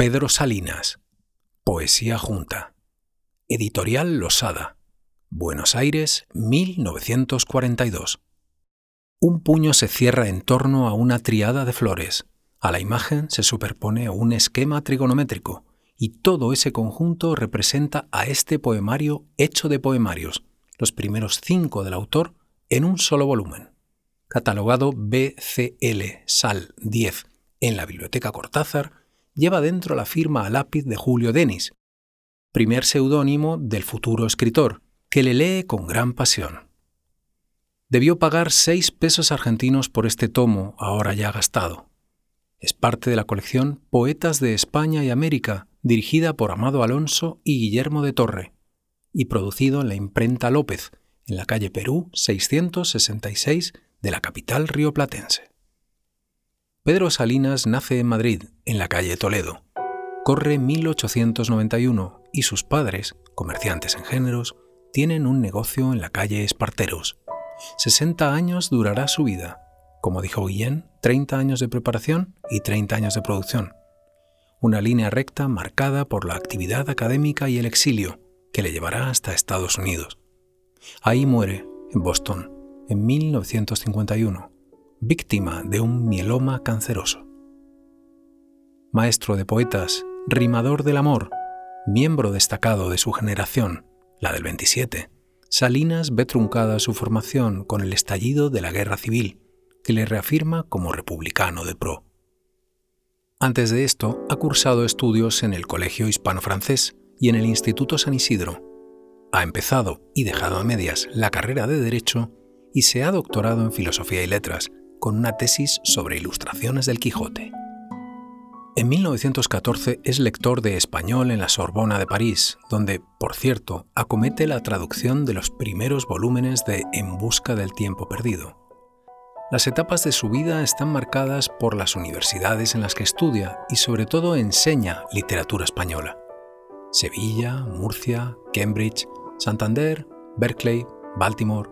Pedro Salinas. Poesía Junta. Editorial Losada. Buenos Aires, 1942. Un puño se cierra en torno a una triada de flores. A la imagen se superpone un esquema trigonométrico, y todo ese conjunto representa a este poemario hecho de poemarios, los primeros cinco del autor, en un solo volumen. Catalogado BCL SAL 10 en la Biblioteca Cortázar, lleva dentro la firma a lápiz de Julio Denis, primer seudónimo del futuro escritor, que le lee con gran pasión. Debió pagar seis pesos argentinos por este tomo, ahora ya gastado. Es parte de la colección Poetas de España y América, dirigida por Amado Alonso y Guillermo de Torre, y producido en la imprenta López, en la calle Perú 666 de la capital rioplatense. Pedro Salinas nace en Madrid, en la calle Toledo. Corre 1891 y sus padres, comerciantes en géneros, tienen un negocio en la calle Esparteros. 60 años durará su vida. Como dijo Guillén, 30 años de preparación y 30 años de producción. Una línea recta marcada por la actividad académica y el exilio, que le llevará hasta Estados Unidos. Ahí muere, en Boston, en 1951 víctima de un mieloma canceroso. Maestro de poetas, rimador del amor, miembro destacado de su generación, la del 27, Salinas ve truncada su formación con el estallido de la guerra civil, que le reafirma como republicano de pro. Antes de esto, ha cursado estudios en el Colegio Hispano-Francés y en el Instituto San Isidro. Ha empezado y dejado a medias la carrera de Derecho y se ha doctorado en Filosofía y Letras con una tesis sobre ilustraciones del Quijote. En 1914 es lector de español en la Sorbona de París, donde, por cierto, acomete la traducción de los primeros volúmenes de En Busca del Tiempo Perdido. Las etapas de su vida están marcadas por las universidades en las que estudia y sobre todo enseña literatura española. Sevilla, Murcia, Cambridge, Santander, Berkeley, Baltimore.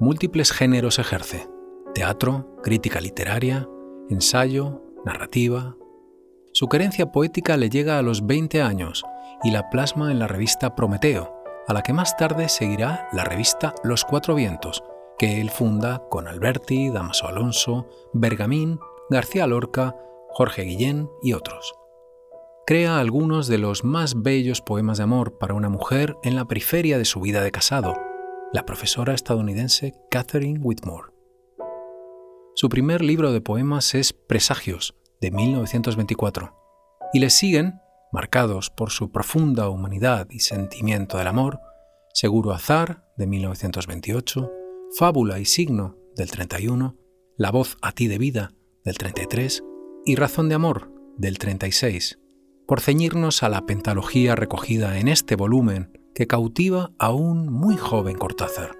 Múltiples géneros ejerce, teatro, crítica literaria, ensayo, narrativa. Su querencia poética le llega a los 20 años y la plasma en la revista Prometeo, a la que más tarde seguirá la revista Los Cuatro Vientos, que él funda con Alberti, Damaso Alonso, Bergamín, García Lorca, Jorge Guillén y otros. Crea algunos de los más bellos poemas de amor para una mujer en la periferia de su vida de casado, la profesora estadounidense Catherine Whitmore. Su primer libro de poemas es Presagios, de 1924, y le siguen, marcados por su profunda humanidad y sentimiento del amor, Seguro Azar, de 1928, Fábula y Signo, del 31, La voz a ti de vida, del 33, y Razón de Amor, del 36, por ceñirnos a la pentalogía recogida en este volumen que cautiva a un muy joven Cortázar,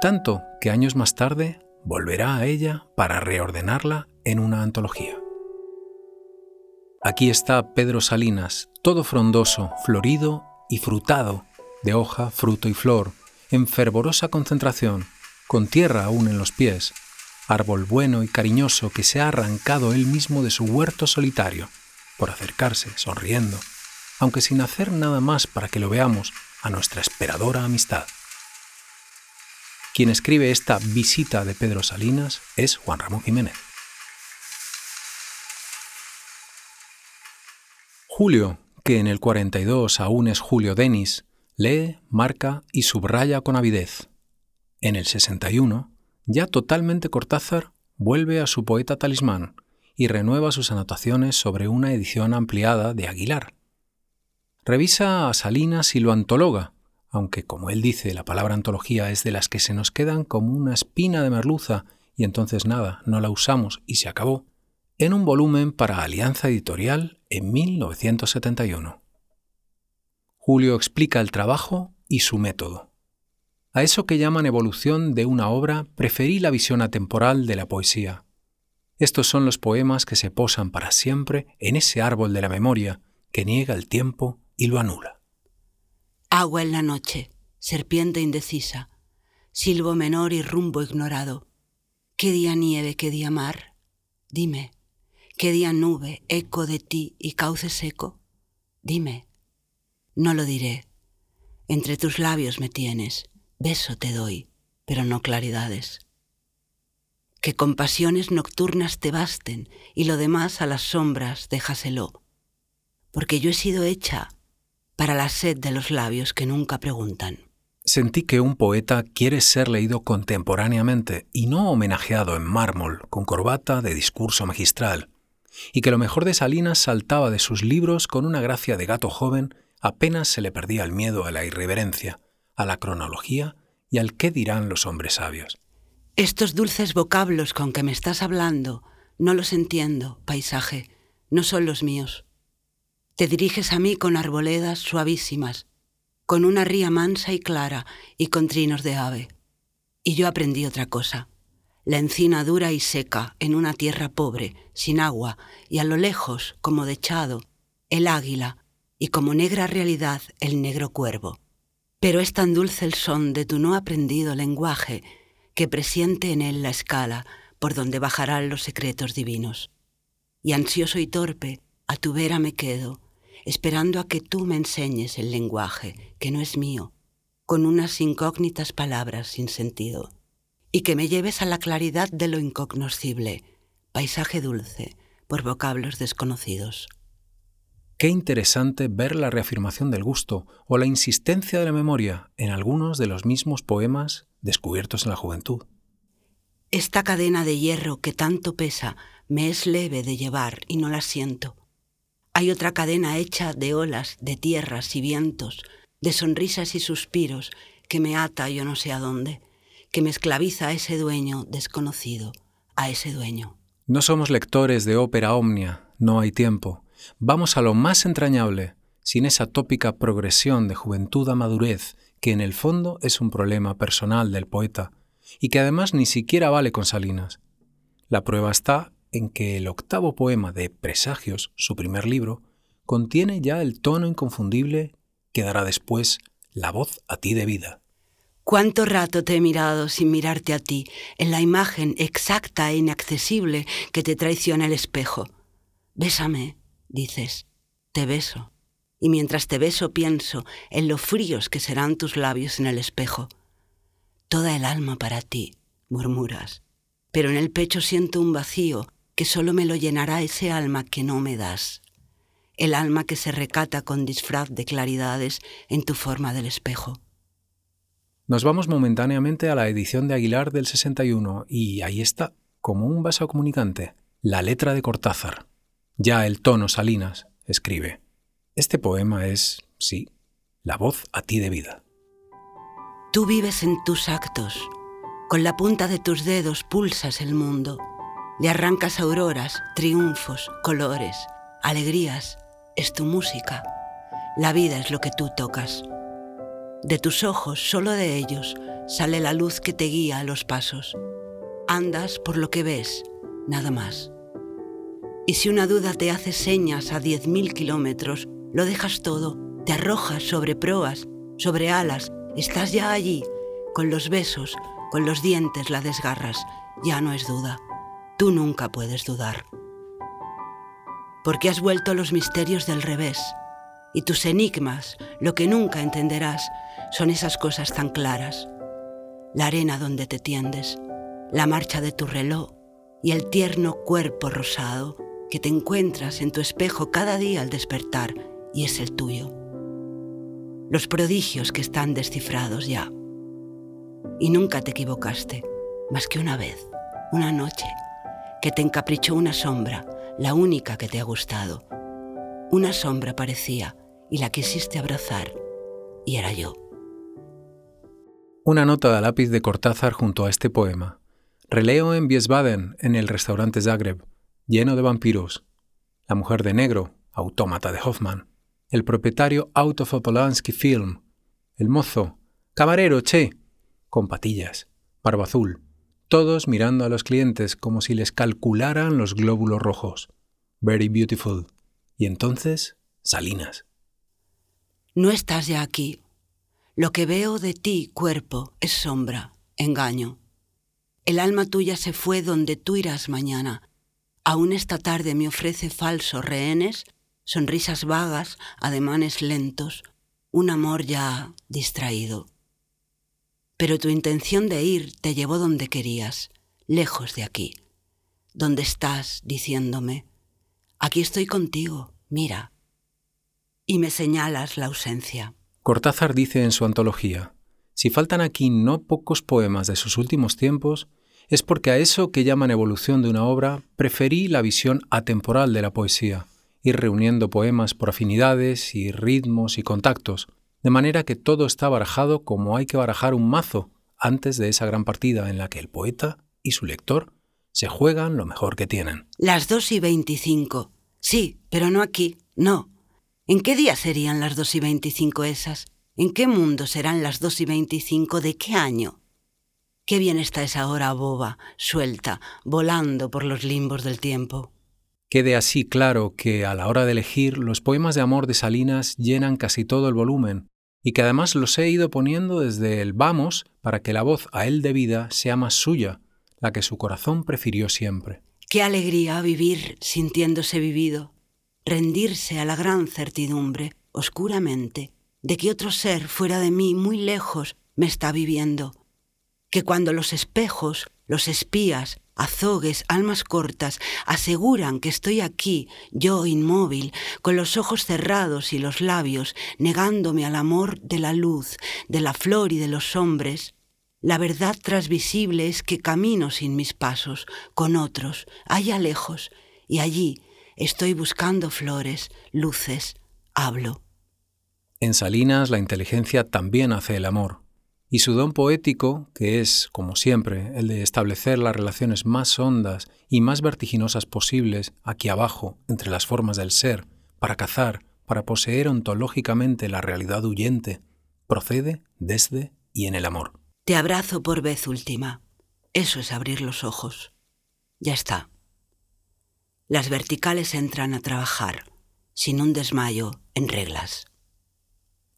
tanto que años más tarde volverá a ella para reordenarla en una antología. Aquí está Pedro Salinas, todo frondoso, florido y frutado, de hoja, fruto y flor, en fervorosa concentración, con tierra aún en los pies, árbol bueno y cariñoso que se ha arrancado él mismo de su huerto solitario, por acercarse, sonriendo, aunque sin hacer nada más para que lo veamos, a nuestra esperadora amistad. Quien escribe esta visita de Pedro Salinas es Juan Ramón Jiménez. Julio, que en el 42 aún es Julio Denis, lee, marca y subraya con avidez. En el 61, ya totalmente Cortázar vuelve a su poeta talismán y renueva sus anotaciones sobre una edición ampliada de Aguilar. Revisa a Salinas y lo antologa, aunque como él dice, la palabra antología es de las que se nos quedan como una espina de merluza y entonces nada, no la usamos y se acabó, en un volumen para Alianza Editorial en 1971. Julio explica el trabajo y su método. A eso que llaman evolución de una obra preferí la visión atemporal de la poesía. Estos son los poemas que se posan para siempre en ese árbol de la memoria que niega el tiempo y lo anula. Agua en la noche, serpiente indecisa, silbo menor y rumbo ignorado. ¿Qué día nieve, qué día mar? Dime, ¿qué día nube, eco de ti y cauce seco? Dime, no lo diré. Entre tus labios me tienes, beso te doy, pero no claridades. Que compasiones nocturnas te basten y lo demás a las sombras déjaselo, porque yo he sido hecha para la sed de los labios que nunca preguntan. Sentí que un poeta quiere ser leído contemporáneamente y no homenajeado en mármol con corbata de discurso magistral, y que lo mejor de Salinas saltaba de sus libros con una gracia de gato joven apenas se le perdía el miedo a la irreverencia, a la cronología y al qué dirán los hombres sabios. Estos dulces vocablos con que me estás hablando, no los entiendo, paisaje, no son los míos. Te diriges a mí con arboledas suavísimas, con una ría mansa y clara y con trinos de ave. Y yo aprendí otra cosa. La encina dura y seca en una tierra pobre, sin agua, y a lo lejos, como dechado, el águila, y como negra realidad el negro cuervo. Pero es tan dulce el son de tu no aprendido lenguaje que presiente en él la escala por donde bajarán los secretos divinos. Y ansioso y torpe, a tu vera me quedo, esperando a que tú me enseñes el lenguaje, que no es mío, con unas incógnitas palabras sin sentido, y que me lleves a la claridad de lo incognoscible, paisaje dulce, por vocablos desconocidos. Qué interesante ver la reafirmación del gusto o la insistencia de la memoria en algunos de los mismos poemas descubiertos en la juventud. Esta cadena de hierro que tanto pesa me es leve de llevar y no la siento. Hay otra cadena hecha de olas, de tierras y vientos, de sonrisas y suspiros que me ata yo no sé a dónde, que me esclaviza a ese dueño desconocido, a ese dueño. No somos lectores de ópera omnia, no hay tiempo Vamos a lo más entrañable, sin esa tópica progresión de juventud a madurez, que en el fondo es un problema personal del poeta, y que además ni siquiera vale con Salinas. La prueba está en que el octavo poema de Presagios, su primer libro, contiene ya el tono inconfundible que dará después la voz a ti de vida. Cuánto rato te he mirado sin mirarte a ti, en la imagen exacta e inaccesible que te traiciona el espejo. Bésame, dices, te beso, y mientras te beso pienso en lo fríos que serán tus labios en el espejo. Toda el alma para ti, murmuras, pero en el pecho siento un vacío que solo me lo llenará ese alma que no me das, el alma que se recata con disfraz de claridades en tu forma del espejo. Nos vamos momentáneamente a la edición de Aguilar del 61 y ahí está, como un vaso comunicante, la letra de Cortázar. Ya el tono Salinas escribe. Este poema es, sí, la voz a ti de vida. Tú vives en tus actos. Con la punta de tus dedos pulsas el mundo. Le arrancas auroras, triunfos, colores, alegrías. Es tu música. La vida es lo que tú tocas. De tus ojos, solo de ellos, sale la luz que te guía a los pasos. Andas por lo que ves, nada más. Y si una duda te hace señas a diez mil kilómetros, lo dejas todo, te arrojas sobre proas, sobre alas, estás ya allí, con los besos, con los dientes la desgarras, ya no es duda. Tú nunca puedes dudar. Porque has vuelto los misterios del revés, y tus enigmas, lo que nunca entenderás, son esas cosas tan claras. La arena donde te tiendes, la marcha de tu reloj y el tierno cuerpo rosado que te encuentras en tu espejo cada día al despertar y es el tuyo. Los prodigios que están descifrados ya. Y nunca te equivocaste, más que una vez, una noche, que te encaprichó una sombra, la única que te ha gustado. Una sombra parecía y la quisiste abrazar, y era yo. Una nota de lápiz de Cortázar junto a este poema. Releo en Wiesbaden, en el restaurante Zagreb, lleno de vampiros. La mujer de negro, autómata de Hoffman. El propietario Out of Opolansky Film. El mozo, camarero, che, con patillas, barba azul, todos mirando a los clientes como si les calcularan los glóbulos rojos. Very beautiful. Y entonces, Salinas. No estás ya aquí. Lo que veo de ti, cuerpo, es sombra, engaño. El alma tuya se fue donde tú irás mañana. Aún esta tarde me ofrece falsos rehenes, sonrisas vagas, ademanes lentos, un amor ya distraído. Pero tu intención de ir te llevó donde querías, lejos de aquí, donde estás diciéndome, aquí estoy contigo, mira, y me señalas la ausencia. Cortázar dice en su antología, si faltan aquí no pocos poemas de sus últimos tiempos, es porque a eso que llaman evolución de una obra preferí la visión atemporal de la poesía, ir reuniendo poemas por afinidades y ritmos y contactos, de manera que todo está barajado como hay que barajar un mazo antes de esa gran partida en la que el poeta y su lector se juegan lo mejor que tienen. Las dos y veinticinco. Sí, pero no aquí, no. ¿En qué día serían las dos y veinticinco esas? ¿En qué mundo serán las dos y veinticinco de qué año? Qué bien está esa hora boba, suelta, volando por los limbos del tiempo. Quede así claro que a la hora de elegir los poemas de amor de Salinas llenan casi todo el volumen y que además los he ido poniendo desde el vamos para que la voz a él debida sea más suya, la que su corazón prefirió siempre. Qué alegría vivir sintiéndose vivido, rendirse a la gran certidumbre, oscuramente, de que otro ser fuera de mí, muy lejos, me está viviendo, que cuando los espejos, los espías, azogues, almas cortas, aseguran que estoy aquí, yo inmóvil, con los ojos cerrados y los labios, negándome al amor de la luz, de la flor y de los hombres, la verdad transvisible es que camino sin mis pasos, con otros, allá lejos, y allí estoy buscando flores, luces, hablo. En Salinas la inteligencia también hace el amor y su don poético, que es, como siempre, el de establecer las relaciones más hondas y más vertiginosas posibles aquí abajo, entre las formas del ser, para cazar, para poseer ontológicamente la realidad huyente, procede desde y en el amor. Te abrazo por vez última. Eso es abrir los ojos. Ya está. Las verticales entran a trabajar, sin un desmayo, en reglas.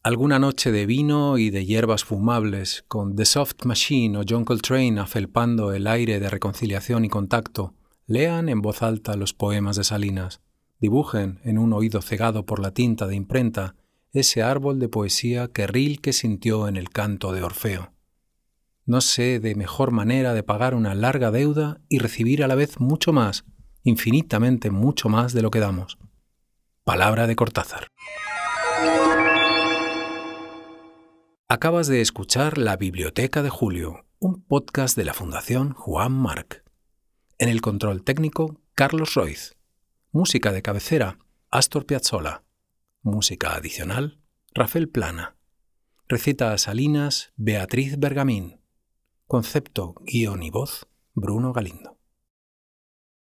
Alguna noche de vino y de hierbas fumables, con The Soft Machine o John Coltrane afelpando el aire de reconciliación y contacto, lean en voz alta los poemas de Salinas, dibujen en un oído cegado por la tinta de imprenta ese árbol de poesía que Rilke sintió en el canto de Orfeo. No sé de mejor manera de pagar una larga deuda y recibir a la vez mucho más, infinitamente mucho más de lo que damos. Palabra de Cortázar. Acabas de escuchar La Biblioteca de Julio, un podcast de la Fundación Juan Marc. En el control técnico, Carlos Roiz. Música de cabecera, Astor Piazzolla. Música adicional, Rafael Plana. Recita a Salinas, Beatriz Bergamín. Concepto, guion y voz, Bruno Galindo.